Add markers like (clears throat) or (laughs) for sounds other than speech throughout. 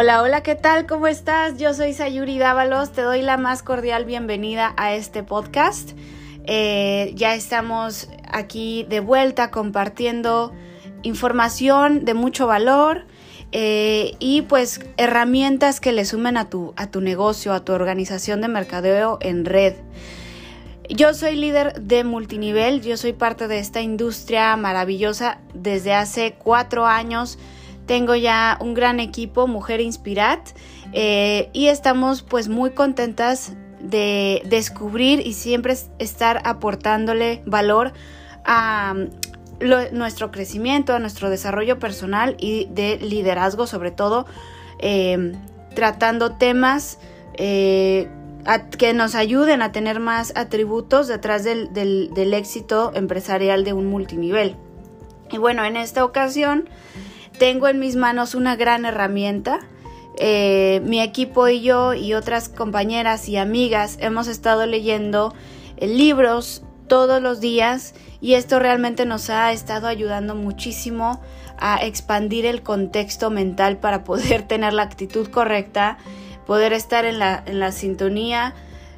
Hola, hola, ¿qué tal? ¿Cómo estás? Yo soy Sayuri Dávalos, te doy la más cordial bienvenida a este podcast. Eh, ya estamos aquí de vuelta compartiendo información de mucho valor eh, y pues herramientas que le sumen a tu, a tu negocio, a tu organización de mercadeo en red. Yo soy líder de multinivel, yo soy parte de esta industria maravillosa desde hace cuatro años tengo ya un gran equipo, Mujer Inspirat, eh, y estamos pues muy contentas de descubrir y siempre estar aportándole valor a mm, nuestro crecimiento, a nuestro desarrollo personal y de liderazgo sobre todo, em, tratando temas eh, que nos ayuden a tener más atributos detrás del, del éxito empresarial de un multinivel. Y bueno, en esta ocasión tengo en mis manos una gran herramienta. Eh, mi equipo y yo y otras compañeras y amigas hemos estado leyendo eh, libros todos los días y esto realmente nos ha estado ayudando muchísimo a expandir el contexto mental (laughs) para poder tener la actitud correcta, poder estar en la, en la sintonía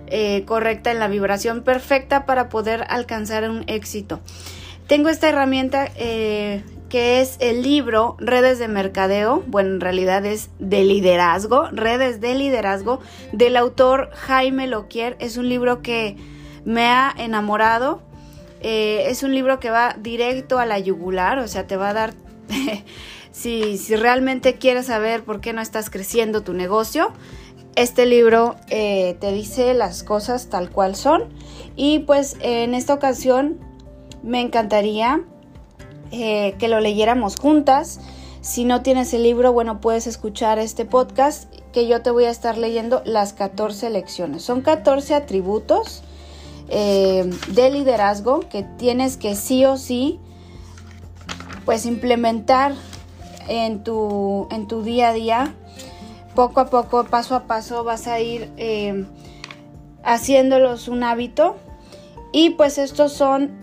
eh, correcta, en la vibración perfecta para poder alcanzar un éxito. Tengo esta herramienta que es el libro Redes de Mercadeo, bueno, en realidad es de liderazgo, Redes de Liderazgo, del autor Jaime Loquier. Es un libro que me ha enamorado. Eh, es un libro que va directo a la yugular, o sea, te va a dar, (laughs) si, si, realmente quieres saber por qué no estás creciendo tu negocio, este libro eh, te dice las cosas tal cual son. Y pues en esta ocasión me encantaría eh, que lo leyéramos juntas. Si no tienes el libro, bueno, puedes escuchar este podcast que yo te voy a estar leyendo las 14 lecciones. Son 14 atributos eh, de liderazgo que tienes que sí o sí pues implementar en tu, en tu día a día. Poco a poco, paso a paso vas a ir eh, haciéndolos un hábito. Y pues estos son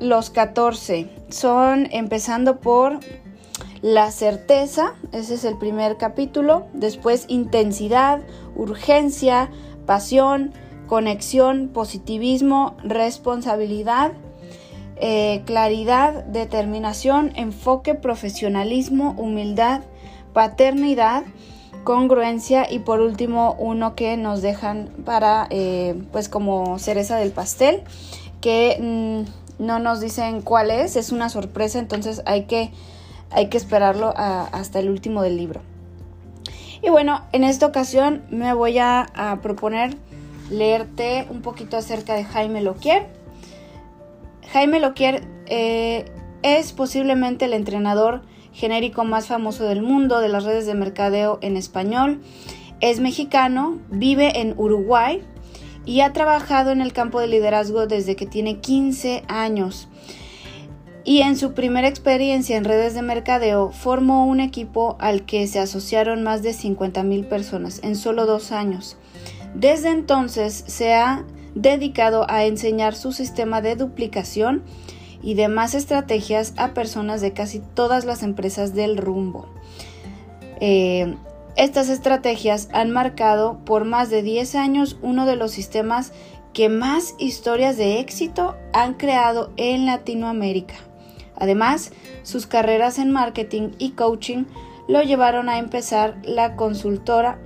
los 14 son empezando por la certeza, ese es el primer capítulo, después intensidad, urgencia, pasión, conexión, positivismo, responsabilidad, eh, claridad, determinación, enfoque, profesionalismo, humildad, paternidad, congruencia y por último uno que nos dejan para eh, pues como cereza del pastel que mm, no nos dicen cuál es, es una sorpresa, entonces hay que, hay que esperarlo hasta el último del libro. Y bueno, en esta ocasión me voy a, proponer leerte un poquito acerca de Jaime Loquier. Jaime Loquier eh, es posiblemente el entrenador genérico más famoso del mundo de las redes de mercadeo en español. Es mexicano, vive en Uruguay y ha trabajado en el campo de liderazgo desde que tiene 15 años. Y en su primera experiencia en redes de mercadeo formó un equipo al que se asociaron más de 50 mil personas en solo dos años. Desde entonces se ha dedicado a enseñar su sistema de duplicación y demás estrategias a personas de casi todas las empresas del rumbo. Eh, estas estrategias han marcado por más de 10 años uno de los sistemas que más historias de éxito han creado en Latinoamérica. Además, sus carreras en marketing y coaching lo llevaron a empezar la consultora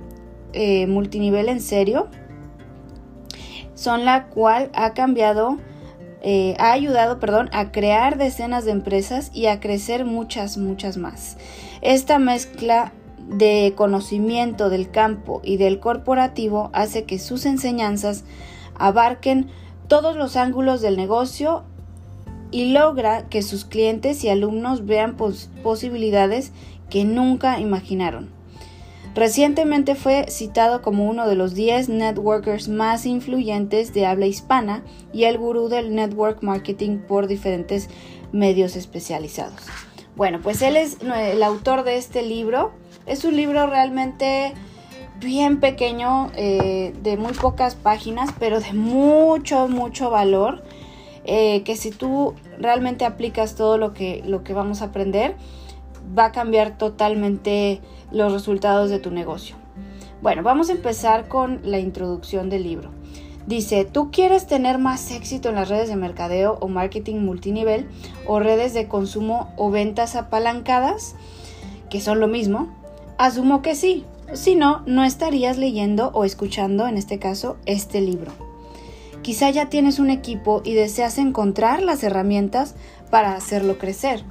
eh, multinivel en serio, son la cual ha cambiado, eh, ha ayudado, perdón, a crear decenas de empresas y a crecer muchas, muchas más. Esta mezcla de conocimiento del campo y del corporativo hace que sus enseñanzas abarquen todos los ángulos del negocio y logra que sus clientes y alumnos vean posibilidades que nunca imaginaron. Recientemente fue citado como uno de los 10 networkers más influyentes de habla hispana y el gurú del network marketing por diferentes medios especializados. Bueno, pues él es el autor de este libro es un libro realmente bien pequeño, eh, de muy pocas páginas, pero de mucho, mucho valor. Eh, que si tú realmente aplicas todo lo que, lo que vamos a aprender, va a cambiar totalmente los resultados de tu negocio. Bueno, vamos a empezar con la introducción del libro. Dice, ¿tú quieres tener más éxito en las redes de mercadeo o marketing multinivel o redes de consumo o ventas apalancadas? Que son lo mismo. Asumo que sí. Si no, no estarías leyendo o escuchando, en este caso, este libro. Quizá ya tienes un equipo y deseas encontrar las herramientas para hacerlo crecer.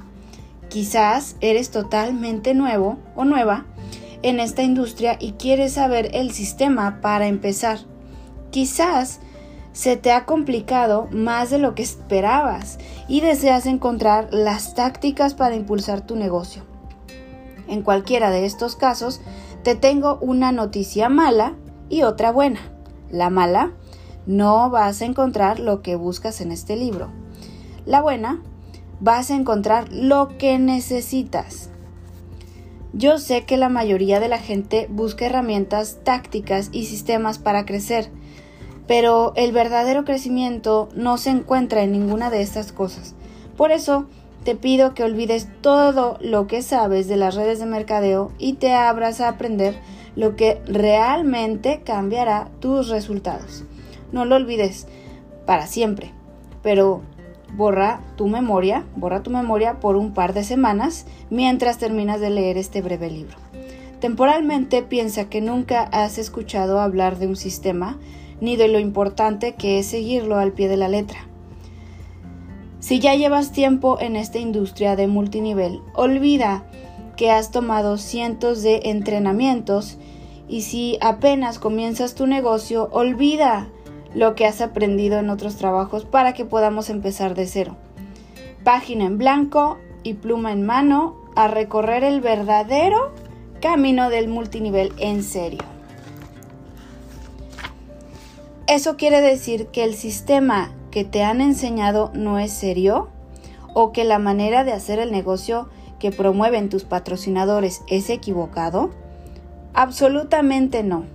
Quizás eres totalmente nuevo o nueva en esta industria y quieres saber el sistema para empezar. Quizás se te ha complicado más de lo que esperabas y deseas encontrar las tácticas para impulsar tu negocio. En cualquiera de estos casos, te tengo una noticia mala y otra buena. La mala, no vas a encontrar lo que buscas en este libro. La buena, vas a encontrar lo que necesitas. Yo sé que la mayoría de la gente busca herramientas, tácticas y sistemas para crecer, pero el verdadero crecimiento no se encuentra en ninguna de estas cosas. Por eso, te pido que olvides todo lo que sabes de las redes de mercadeo y te abras a aprender lo que realmente cambiará tus resultados. No lo olvides para siempre, pero borra tu memoria, borra tu memoria por un par de semanas mientras terminas de leer este breve libro. Temporalmente piensa que nunca has escuchado hablar de un sistema ni de lo importante que es seguirlo al pie de la letra. Si ya llevas tiempo en esta industria de multinivel, olvida que has tomado cientos de entrenamientos y si apenas comienzas tu negocio, olvida lo que has aprendido en otros trabajos para que podamos empezar de cero. Página en blanco y pluma en mano a recorrer el verdadero camino del multinivel en serio. ¿Eso quiere decir que el sistema que te han enseñado no es serio? ¿O que la manera de hacer el negocio que promueven tus patrocinadores es equivocado? Absolutamente no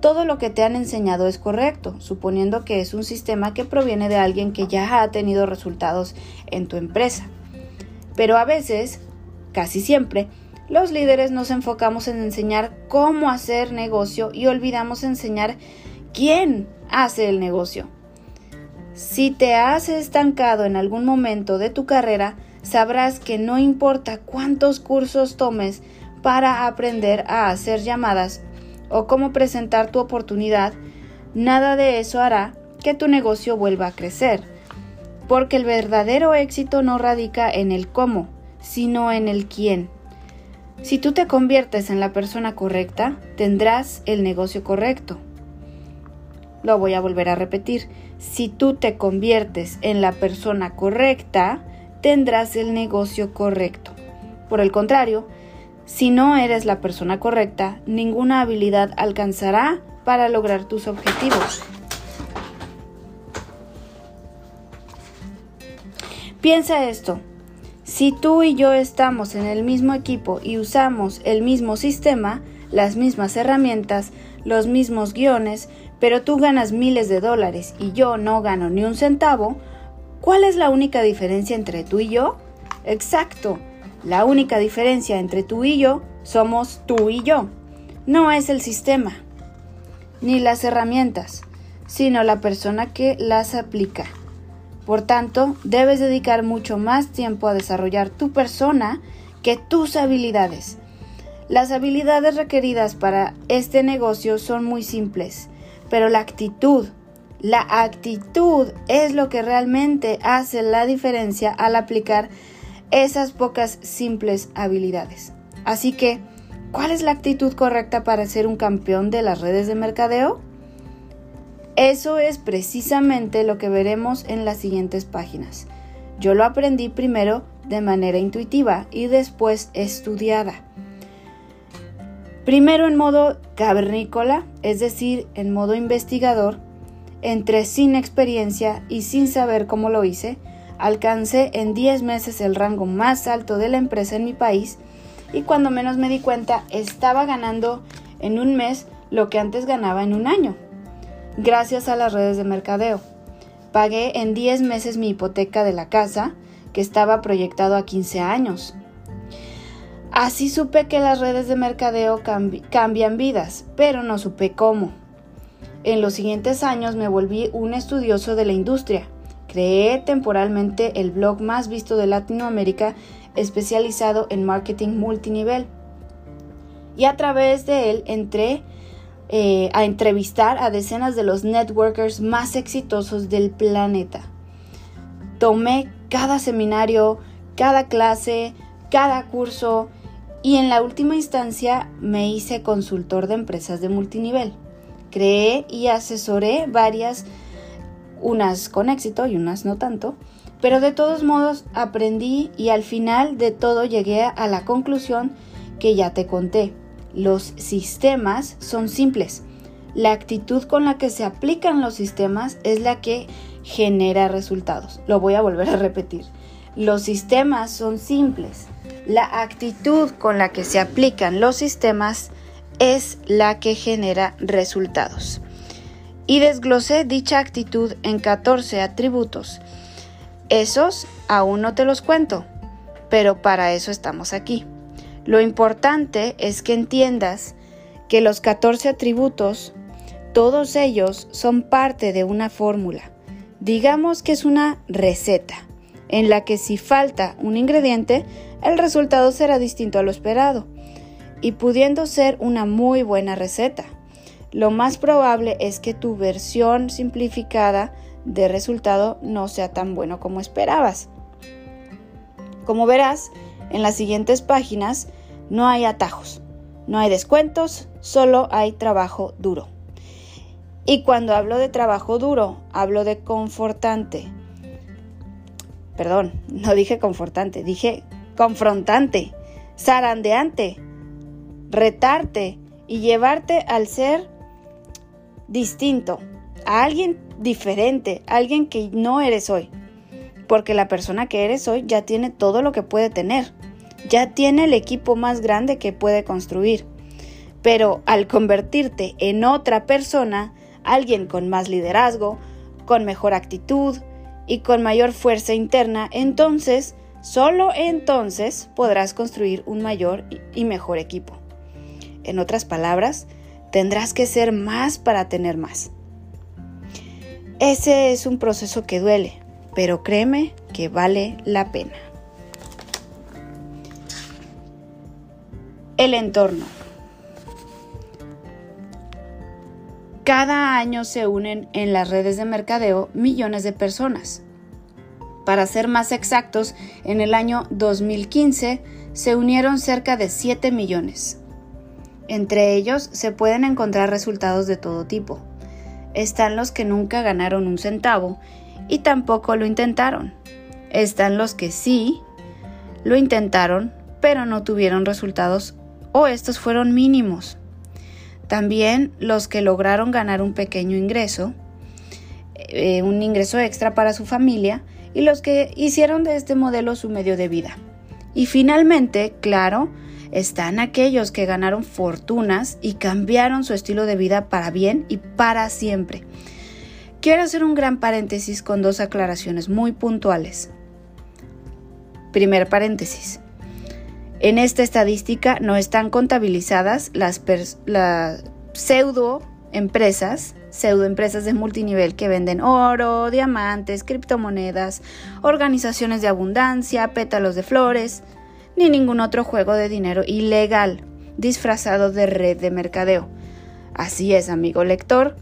todo lo que te han enseñado es correcto, suponiendo que es un sistema que proviene de alguien que ya ha tenido resultados en tu empresa. Pero a veces, casi siempre, los líderes nos enfocamos en enseñar cómo hacer negocio y olvidamos enseñar quién hace el negocio. Si te has estancado en algún momento de tu carrera, sabrás que no importa cuántos cursos tomes para aprender a hacer llamadas o cómo presentar tu oportunidad, nada de eso hará que tu negocio vuelva a crecer. Porque el verdadero éxito no radica en el cómo, sino en el quién. Si tú te conviertes en la persona correcta, tendrás el negocio correcto. Lo voy a volver a repetir. Si tú te conviertes en la persona correcta, tendrás el negocio correcto. Por el contrario, si no eres la persona correcta, ninguna habilidad alcanzará para lograr tus objetivos. Piensa esto. Si tú y yo estamos en el mismo equipo y usamos el mismo sistema, las mismas herramientas, los mismos guiones, pero tú ganas miles de dólares y yo no gano ni un centavo, ¿cuál es la única diferencia entre tú y yo? Exacto, la única diferencia entre tú y yo somos tú y yo. No es el sistema, ni las herramientas, sino la persona que las aplica. Por tanto, debes dedicar mucho más tiempo a desarrollar tu persona que tus habilidades. Las habilidades requeridas para este negocio son muy simples, pero la actitud, la actitud es lo que realmente hace la diferencia al aplicar esas pocas simples habilidades. Así que, ¿cuál es la actitud correcta para ser un campeón de las redes de mercadeo? Eso es precisamente lo que veremos en las siguientes páginas. Yo lo aprendí primero de manera intuitiva y después estudiada. Primero en modo cavernícola, es decir, en modo investigador, entre sin experiencia y sin saber cómo lo hice, Alcancé en 10 meses el rango más alto de la empresa en mi país y cuando menos me di cuenta estaba ganando en un mes lo que antes ganaba en un año, gracias a las redes de mercadeo. Pagué en 10 meses mi hipoteca de la casa, que estaba proyectado a 15 años. Así supe que las redes de mercadeo cambian vidas, pero no supe cómo. En los siguientes años me volví un estudioso de la industria. Creé temporalmente el blog más visto de Latinoamérica especializado en marketing multinivel. Y a través de él entré eh, a entrevistar a decenas de los networkers más exitosos del planeta. Tomé cada seminario, cada clase, cada curso y en la última instancia me hice consultor de empresas de multinivel. Creé y asesoré varias, unas con éxito y unas no tanto, pero de todos modos aprendí y al final de todo llegué a la conclusión que ya te conté. Los sistemas son simples. La actitud con la que se aplican los sistemas es la que genera resultados. Lo voy a volver a repetir. Los sistemas son simples. La actitud con la que se aplican los sistemas es la que genera resultados. Y desglosé dicha actitud en 14 atributos. Esos aún no te los cuento, pero para eso estamos aquí. Lo importante es que entiendas que los 14 atributos, todos ellos son parte de una fórmula. Digamos que es una receta, en la que si falta un ingrediente, el resultado será distinto a lo esperado, y pudiendo ser una muy buena receta. Lo más probable es que tu versión simplificada de resultado no sea tan bueno como esperabas. Como verás, en las siguientes páginas no hay atajos, no hay descuentos, solo hay trabajo duro. Y cuando hablo de trabajo duro, hablo de confortante. Perdón, no dije confortante, dije confrontante, zarandeante, retarte y llevarte al ser distinto, a alguien diferente, alguien que no eres hoy. Porque la persona que eres hoy ya tiene todo lo que puede tener ya tiene el equipo más grande que puede construir. Pero al convertirte en otra persona, alguien con más liderazgo, con mejor actitud y con mayor fuerza interna, entonces, solo entonces podrás construir un mayor y mejor equipo. En otras palabras, tendrás que ser más para tener más. Ese es un proceso que duele, pero créeme que vale la pena. El entorno. Cada año se unen en las redes de mercadeo millones de personas. Para ser más exactos, en el año 2015 se unieron cerca de 7 millones. Entre ellos se pueden encontrar resultados de todo tipo. Están los que nunca ganaron un centavo y tampoco lo intentaron. Están los que sí lo intentaron, pero no tuvieron resultados o estos fueron mínimos. También los que lograron ganar un pequeño ingreso, eh, un ingreso extra para su familia, y los que hicieron de este modelo su medio de vida. Y finalmente, claro, están aquellos que ganaron fortunas y cambiaron su estilo de vida para bien y para siempre. Quiero hacer un gran paréntesis con dos aclaraciones muy puntuales. Primer paréntesis. En esta estadística no están contabilizadas las, empresas, pseudo empresas de multinivel que venden oro, diamantes, criptomonedas, organizaciones de abundancia, pétalos de flores, ni ningún otro juego de dinero ilegal disfrazado de red de mercadeo. Así es, amigo lector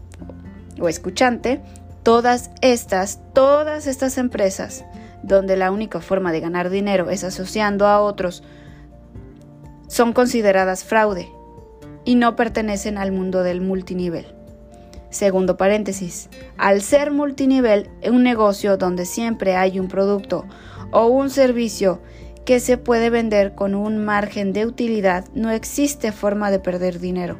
o escuchante, todas estas, todas estas empresas donde la única forma de ganar dinero es asociando a otros son consideradas fraude y no pertenecen al mundo del multinivel. Segundo paréntesis, al ser multinivel, un negocio donde siempre hay un producto o un servicio que se puede vender con un margen de utilidad, no existe forma de perder dinero.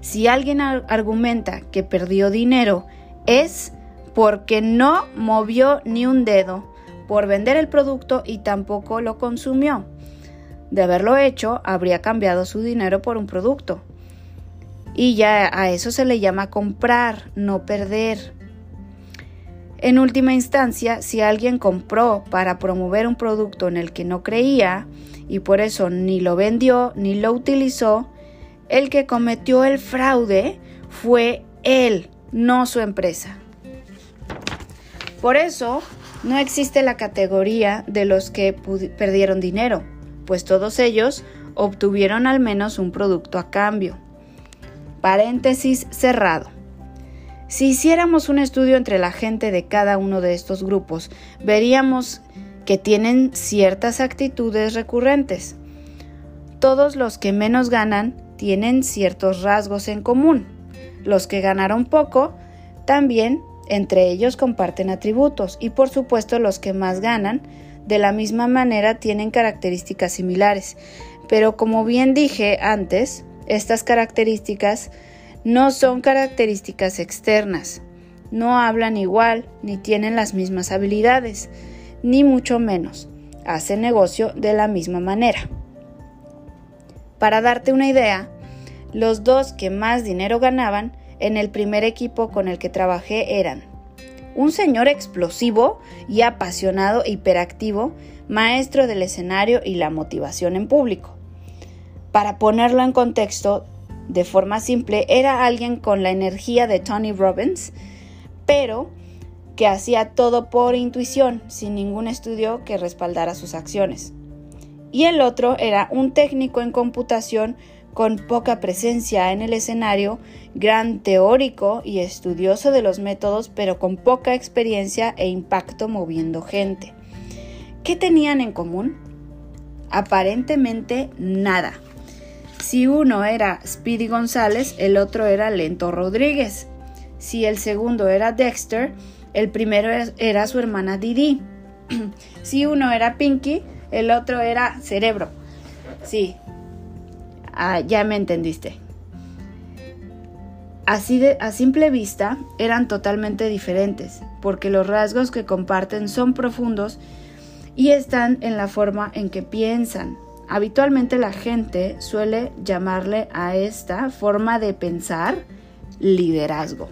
Si alguien argumenta que perdió dinero, es porque no movió ni un dedo por vender el producto y tampoco lo consumió. De haberlo hecho, habría cambiado su dinero por un producto. Y ya a eso se le llama comprar, no perder. En última instancia, si alguien compró para promover un producto en el que no creía y por eso ni lo vendió ni lo utilizó, el que cometió el fraude fue él, no su empresa. Por eso, no existe la categoría de los que perdieron dinero, pues todos ellos obtuvieron al menos un producto a cambio. Paréntesis cerrado. Si hiciéramos un estudio entre la gente de cada uno de estos grupos, veríamos que tienen ciertas actitudes recurrentes. Todos los que menos ganan tienen ciertos rasgos en común. Los que ganaron poco también entre ellos comparten atributos y por supuesto los que más ganan de la misma manera tienen características similares. Pero como bien dije antes, estas características no son características externas, no hablan igual ni tienen las mismas habilidades, ni mucho menos hacen negocio de la misma manera. Para darte una idea, los dos que más dinero ganaban en el primer equipo con el que trabajé eran un señor explosivo y apasionado hiperactivo, maestro del escenario y la motivación en público. Para ponerlo en contexto, de forma simple, era alguien con la energía de Tony Robbins, pero que hacía todo por intuición, sin ningún estudio que respaldara sus acciones. Y el otro era un técnico en computación con poca presencia en el escenario, gran teórico y estudioso de los métodos, pero con poca experiencia e impacto moviendo gente. ¿Qué tenían en común? Aparentemente nada. Si uno era Speedy González, el otro era Lento Rodríguez. Si el segundo era Dexter, el primero era su hermana Didi. (clears throat) si uno era Pinky, el otro era Cerebro. Sí, ah, ya me entendiste. Así de, a simple vista eran totalmente diferentes, porque los rasgos que comparten son profundos y están en la forma en que piensan, Habitualmente la gente suele llamarle a esta forma de pensar liderazgo.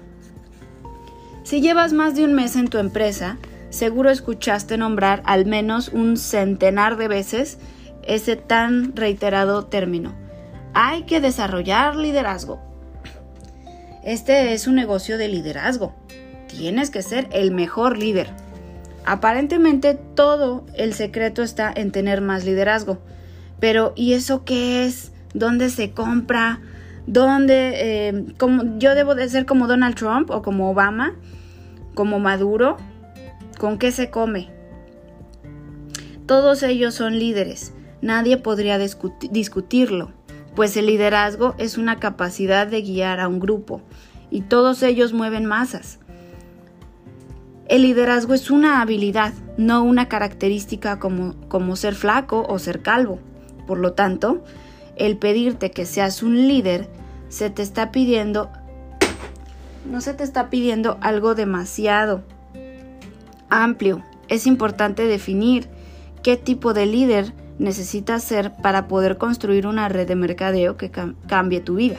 Si llevas más de un mes en tu empresa, seguro escuchaste nombrar al menos un centenar de veces ese tan reiterado término. Hay que desarrollar liderazgo. Este es un negocio de liderazgo. Tienes que ser el mejor líder. Aparentemente todo el secreto está en tener más liderazgo pero ¿y eso qué es? ¿Dónde se compra? ¿Dónde? Eh, ¿Yo debo de ser como Donald Trump o como Obama? ¿Como Maduro? ¿Con qué se come? Todos ellos son líderes. Nadie podría discutirlo, pues el liderazgo es una capacidad de guiar a un grupo y todos ellos mueven masas. El liderazgo es una habilidad, no una característica como, como ser flaco o ser calvo. Por lo tanto, el pedirte que seas un líder se te está pidiendo no se te está pidiendo algo demasiado amplio. Es importante definir qué tipo de líder necesitas ser para poder construir una red de mercadeo que cambie tu vida.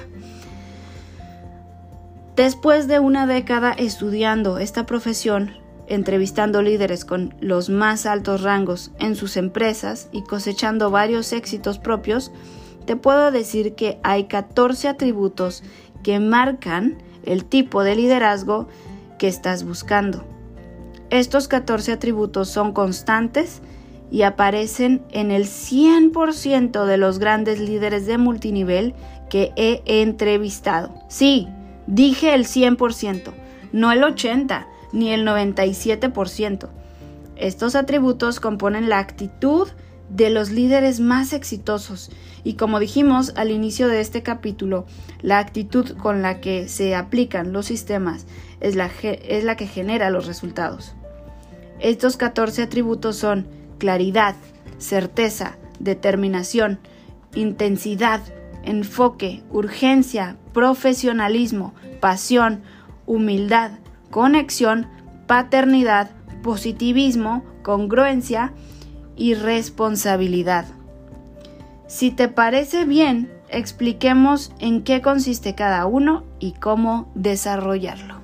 Después de una década estudiando esta profesión, entrevistando líderes con los más altos rangos en sus empresas y cosechando varios éxitos propios, te puedo decir que hay 14 atributos que marcan el tipo de liderazgo que estás buscando. Estos 14 atributos son constantes y aparecen en el 100% de los grandes líderes de multinivel que he entrevistado. Sí, dije el 100%, no el 80%, ni el 97%. Estos atributos componen la actitud de los líderes más exitosos y como dijimos al inicio de este capítulo, la actitud con la que se aplican los sistemas es la, es la que genera los resultados. Estos 14 atributos son claridad, certeza, determinación, intensidad, enfoque, urgencia, profesionalismo, pasión, humildad, conexión, paternidad, positivismo, congruencia y responsabilidad. Si te parece bien, expliquemos en qué consiste cada uno y cómo desarrollarlo.